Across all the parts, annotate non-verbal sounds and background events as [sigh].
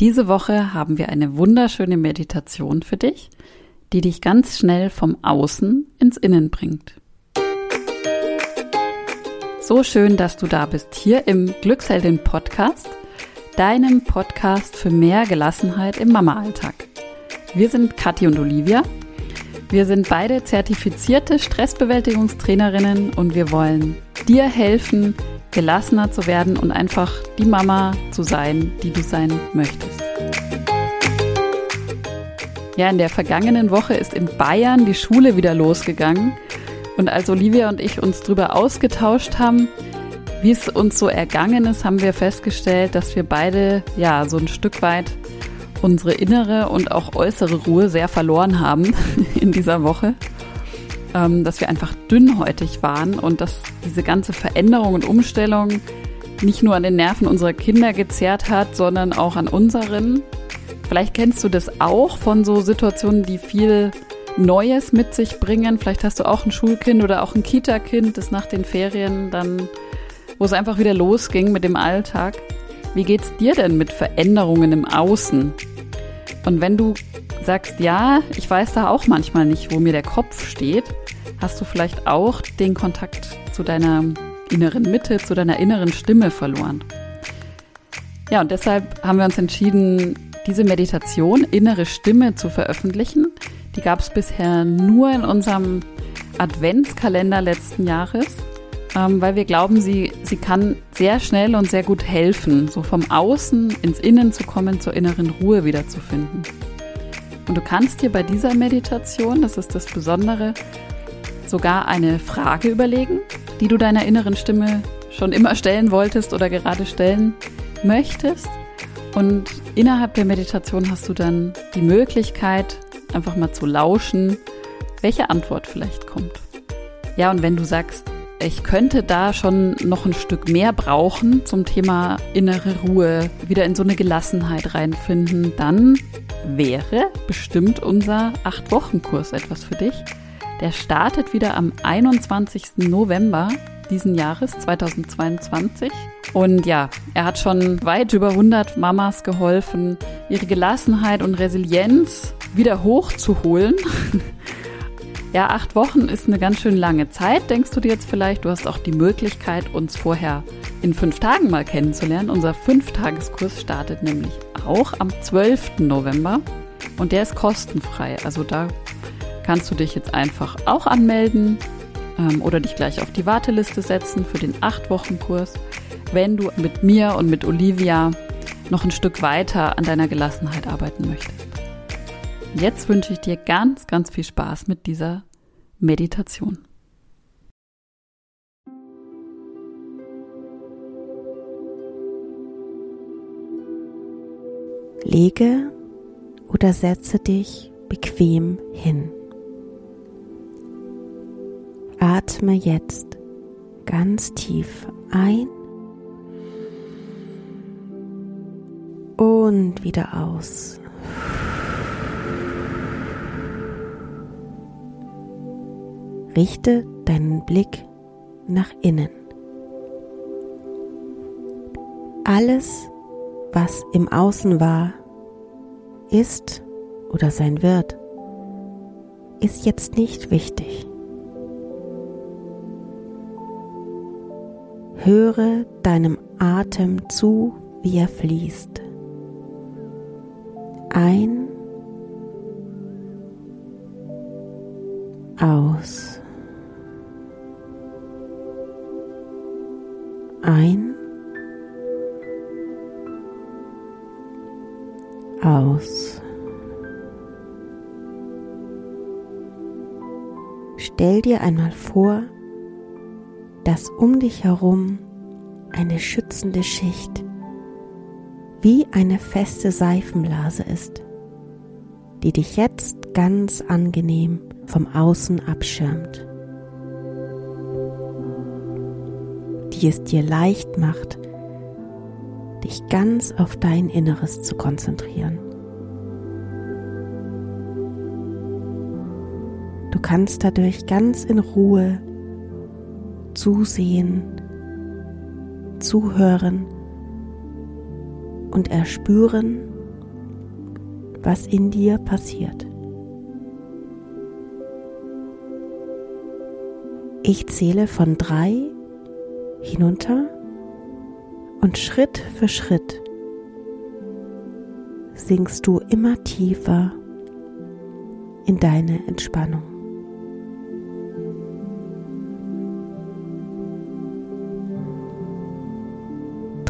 Diese Woche haben wir eine wunderschöne Meditation für dich, die dich ganz schnell vom Außen ins Innen bringt. So schön, dass du da bist, hier im Glücksheldin Podcast, deinem Podcast für mehr Gelassenheit im Mama-Alltag. Wir sind Kathi und Olivia. Wir sind beide zertifizierte Stressbewältigungstrainerinnen und wir wollen dir helfen, gelassener zu werden und einfach die Mama zu sein, die du sein möchtest. Ja, in der vergangenen Woche ist in Bayern die Schule wieder losgegangen. Und als Olivia und ich uns darüber ausgetauscht haben, wie es uns so ergangen ist, haben wir festgestellt, dass wir beide ja so ein Stück weit unsere innere und auch äußere Ruhe sehr verloren haben [laughs] in dieser Woche dass wir einfach dünnhäutig waren und dass diese ganze Veränderung und Umstellung nicht nur an den Nerven unserer Kinder gezerrt hat, sondern auch an unseren. Vielleicht kennst du das auch von so Situationen, die viel Neues mit sich bringen. Vielleicht hast du auch ein Schulkind oder auch ein Kita-Kind, das nach den Ferien dann, wo es einfach wieder losging mit dem Alltag. Wie geht's dir denn mit Veränderungen im Außen? Und wenn du sagst, ja, ich weiß da auch manchmal nicht, wo mir der Kopf steht, hast du vielleicht auch den Kontakt zu deiner inneren Mitte, zu deiner inneren Stimme verloren. Ja, und deshalb haben wir uns entschieden, diese Meditation, innere Stimme, zu veröffentlichen. Die gab es bisher nur in unserem Adventskalender letzten Jahres, ähm, weil wir glauben, sie, sie kann sehr schnell und sehr gut helfen, so vom Außen ins Innen zu kommen, zur inneren Ruhe wiederzufinden. Und du kannst dir bei dieser Meditation, das ist das Besondere, sogar eine Frage überlegen, die du deiner inneren Stimme schon immer stellen wolltest oder gerade stellen möchtest. Und innerhalb der Meditation hast du dann die Möglichkeit, einfach mal zu lauschen, welche Antwort vielleicht kommt. Ja, und wenn du sagst, ich könnte da schon noch ein Stück mehr brauchen zum Thema innere Ruhe, wieder in so eine Gelassenheit reinfinden, dann wäre bestimmt unser 8-Wochen-Kurs etwas für dich. Der startet wieder am 21. November diesen Jahres 2022. Und ja, er hat schon weit über 100 Mamas geholfen, ihre Gelassenheit und Resilienz wieder hochzuholen. [laughs] ja, acht Wochen ist eine ganz schön lange Zeit, denkst du dir jetzt vielleicht. Du hast auch die Möglichkeit, uns vorher in fünf Tagen mal kennenzulernen. Unser Fünftageskurs startet nämlich auch am 12. November und der ist kostenfrei. Also da kannst du dich jetzt einfach auch anmelden ähm, oder dich gleich auf die Warteliste setzen für den 8-Wochen-Kurs, wenn du mit mir und mit Olivia noch ein Stück weiter an deiner Gelassenheit arbeiten möchtest. Jetzt wünsche ich dir ganz, ganz viel Spaß mit dieser Meditation. Lege oder setze dich bequem hin. Atme jetzt ganz tief ein und wieder aus. Richte deinen Blick nach innen. Alles, was im Außen war, ist oder sein wird, ist jetzt nicht wichtig. Höre deinem Atem zu, wie er fließt. Ein, aus. Ein, aus. Stell dir einmal vor, dass um dich herum eine schützende Schicht wie eine feste Seifenblase ist, die dich jetzt ganz angenehm vom Außen abschirmt, die es dir leicht macht, dich ganz auf dein Inneres zu konzentrieren. Du kannst dadurch ganz in Ruhe zusehen, zuhören und erspüren, was in dir passiert. Ich zähle von drei hinunter und Schritt für Schritt sinkst du immer tiefer in deine Entspannung.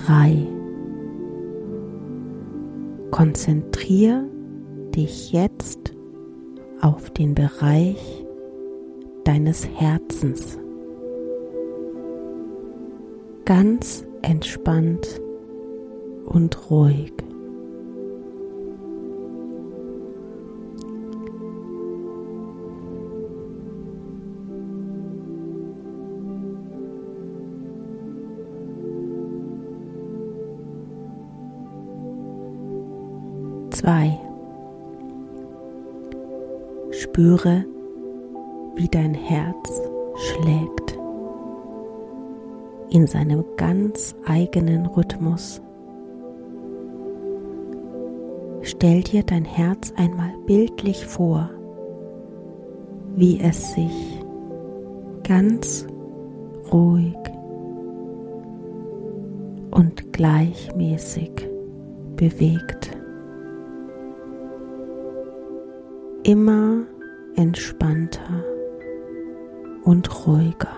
Drei. Konzentriere dich jetzt auf den Bereich deines Herzens. Ganz entspannt und ruhig. Zwei. Spüre, wie dein Herz schlägt in seinem ganz eigenen Rhythmus. Stell dir dein Herz einmal bildlich vor, wie es sich ganz ruhig und gleichmäßig bewegt. Immer entspannter und ruhiger.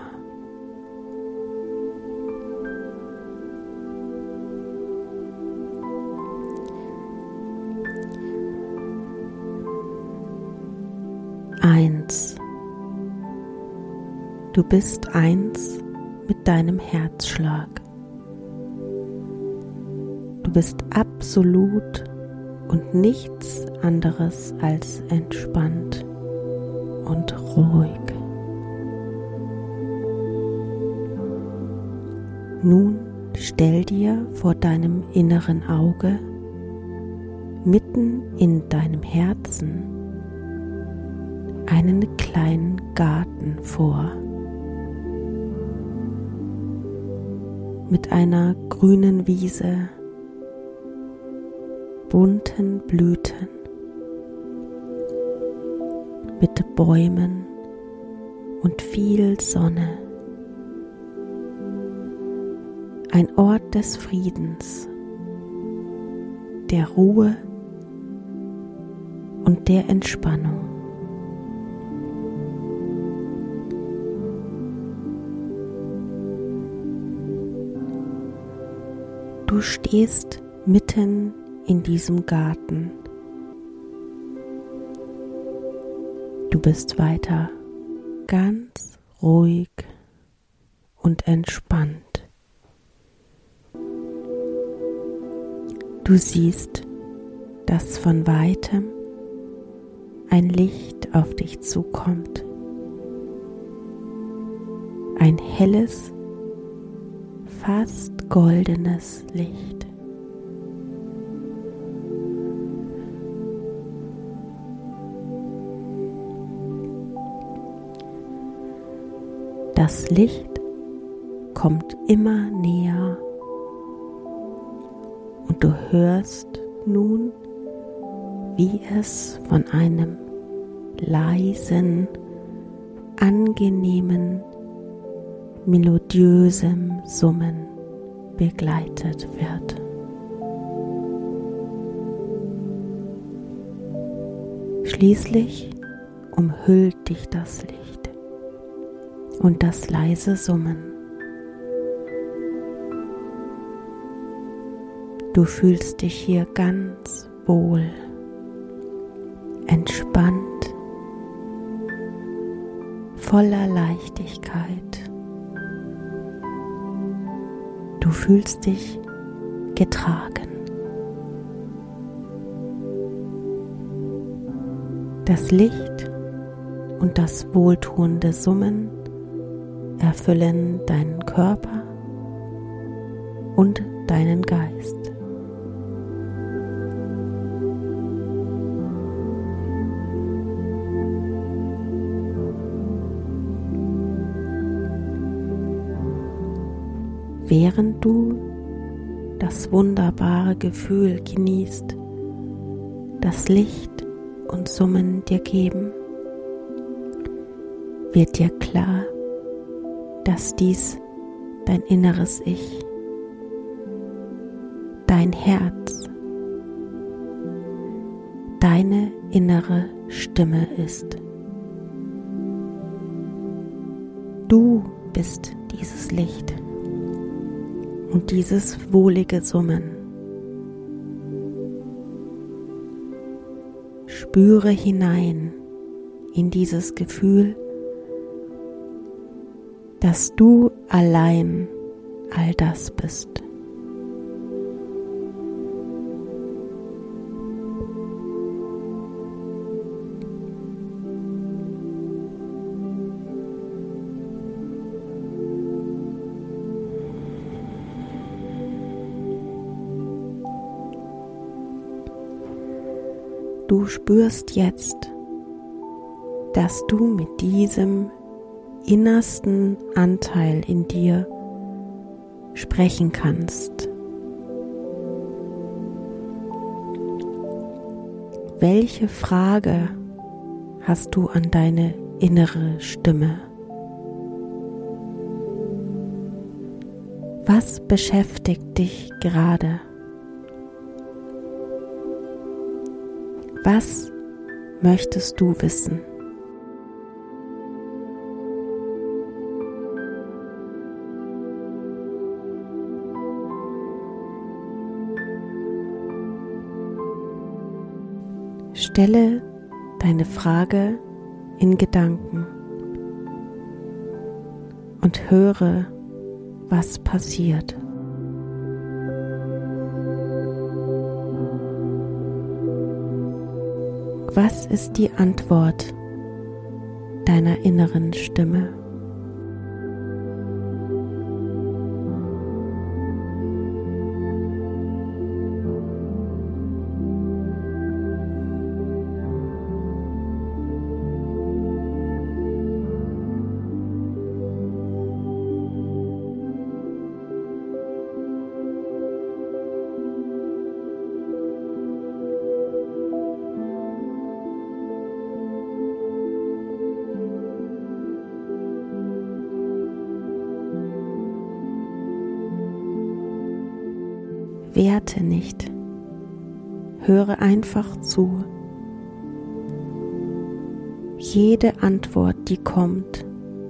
Eins. Du bist eins mit deinem Herzschlag. Du bist absolut und nichts anderes als entspannt und ruhig. Nun stell dir vor deinem inneren Auge mitten in deinem Herzen einen kleinen Garten vor mit einer grünen Wiese, bunten Blüten, mit Bäumen und viel Sonne. ein Ort des Friedens, der Ruhe und der Entspannung. Du stehst mitten in diesem Garten. Du bist weiter ganz ruhig und entspannt. Du siehst, dass von weitem ein Licht auf dich zukommt. Ein helles, fast goldenes Licht. Das Licht kommt immer näher und du hörst nun, wie es von einem leisen, angenehmen, melodiösem Summen begleitet wird. Schließlich umhüllt dich das Licht und das leise Summen. Du fühlst dich hier ganz wohl, entspannt, voller Leichtigkeit. Du fühlst dich getragen. Das Licht und das wohltuende Summen erfüllen deinen Körper und deinen Geist. während du das wunderbare Gefühl genießt, das Licht und Summen dir geben, wird dir klar, dass dies dein inneres Ich, dein Herz, deine innere Stimme ist. Du bist dieses Licht und dieses wohlige Summen. Spüre hinein in dieses Gefühl, dass du allein all das bist. Du spürst jetzt, dass du mit diesem innersten Anteil in dir sprechen kannst. Welche Frage hast du an deine innere Stimme? Was beschäftigt dich gerade? Was möchtest du wissen? Stelle deine Frage in Gedanken und höre, was passiert. Was ist die Antwort deiner inneren Stimme? Werte nicht. Höre einfach zu. Jede Antwort, die kommt,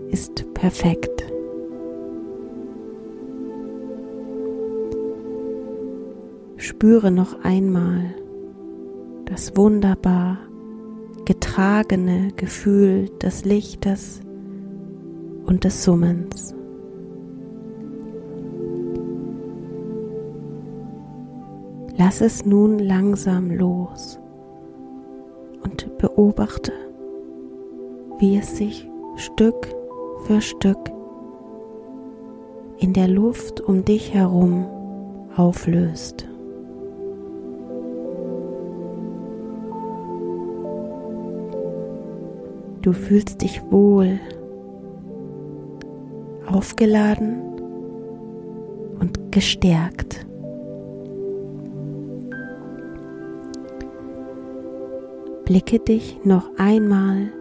ist perfekt. Spüre noch einmal das wunderbar getragene Gefühl des Lichtes und des Summens. Lass es nun langsam los und beobachte, wie es sich Stück für Stück in der Luft um dich herum auflöst. Du fühlst dich wohl, aufgeladen und gestärkt. Blicke dich noch einmal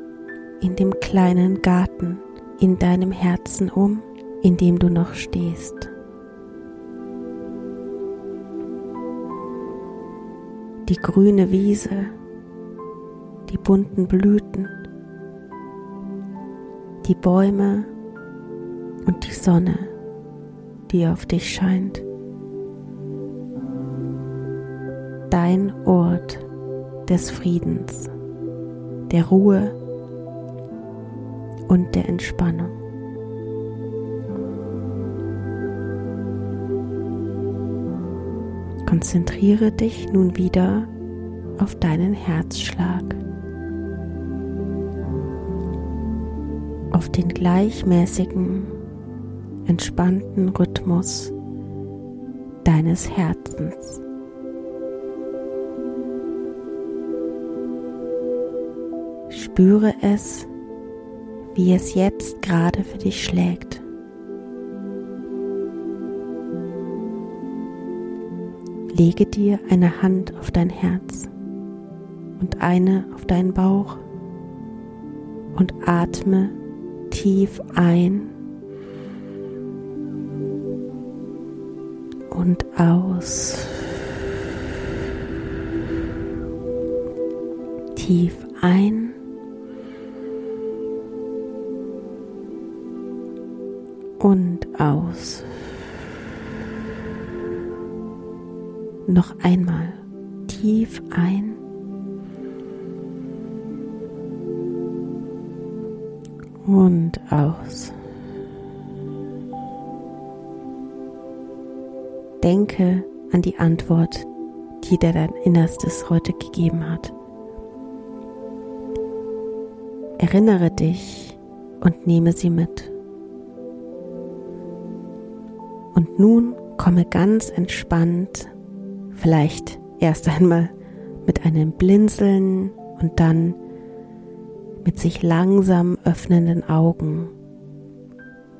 in dem kleinen Garten in deinem Herzen um, in dem du noch stehst. Die grüne Wiese, die bunten Blüten, die Bäume und die Sonne, die auf dich scheint. Dein Ort des Friedens, der Ruhe und der Entspannung. Konzentriere dich nun wieder auf deinen Herzschlag, auf den gleichmäßigen, entspannten Rhythmus deines Herzens. Spüre es, wie es jetzt gerade für dich schlägt. Lege dir eine Hand auf dein Herz und eine auf deinen Bauch und atme tief ein und aus. Tief ein und aus. Noch einmal tief ein und aus. Denke an die Antwort, die dir dein Innerstes heute gegeben hat. Erinnere dich und nehme sie mit. Und nun komme ganz entspannt, vielleicht erst einmal mit einem Blinzeln und dann mit sich langsam öffnenden Augen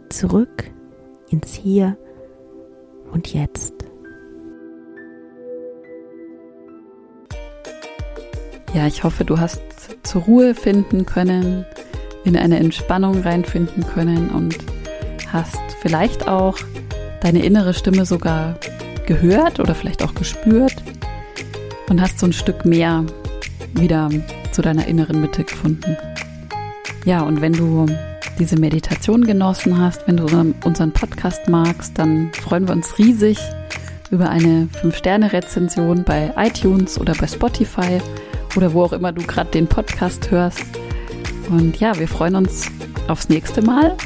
zurück ins Hier und Jetzt. Ja, ich hoffe, du hast zur Ruhe finden können, in eine Entspannung reinfinden können und hast vielleicht auch deine innere Stimme sogar gehört oder vielleicht auch gespürt und hast so ein Stück mehr wieder zu deiner inneren Mitte gefunden. Ja, und wenn du diese Meditation genossen hast, wenn du unseren Podcast magst, dann freuen wir uns riesig über eine 5-Sterne-Rezension bei iTunes oder bei Spotify oder wo auch immer du gerade den Podcast hörst. Und ja, wir freuen uns aufs nächste Mal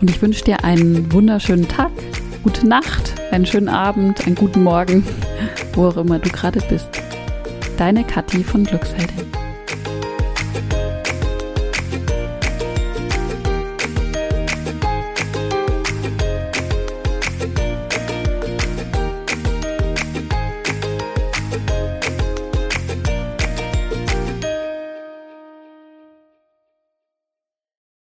und ich wünsche dir einen wunderschönen Tag, gute Nacht, einen schönen Abend, einen guten Morgen, wo auch immer du gerade bist. Deine Kathi von Glücksheldin.